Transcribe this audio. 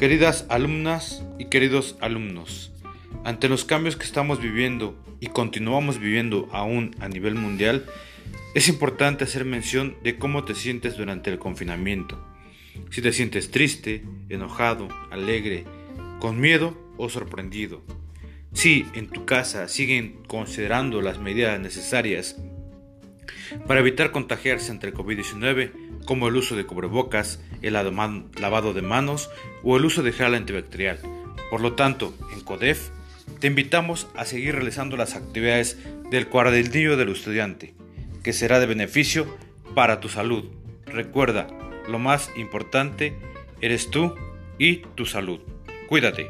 Queridas alumnas y queridos alumnos, ante los cambios que estamos viviendo y continuamos viviendo aún a nivel mundial, es importante hacer mención de cómo te sientes durante el confinamiento. Si te sientes triste, enojado, alegre, con miedo o sorprendido. Si en tu casa siguen considerando las medidas necesarias para evitar contagiarse entre COVID-19, como el uso de cubrebocas, el lavado de manos o el uso de gel antibacterial. Por lo tanto, en CODEF te invitamos a seguir realizando las actividades del cuadernillo del estudiante, que será de beneficio para tu salud. Recuerda, lo más importante eres tú y tu salud. Cuídate.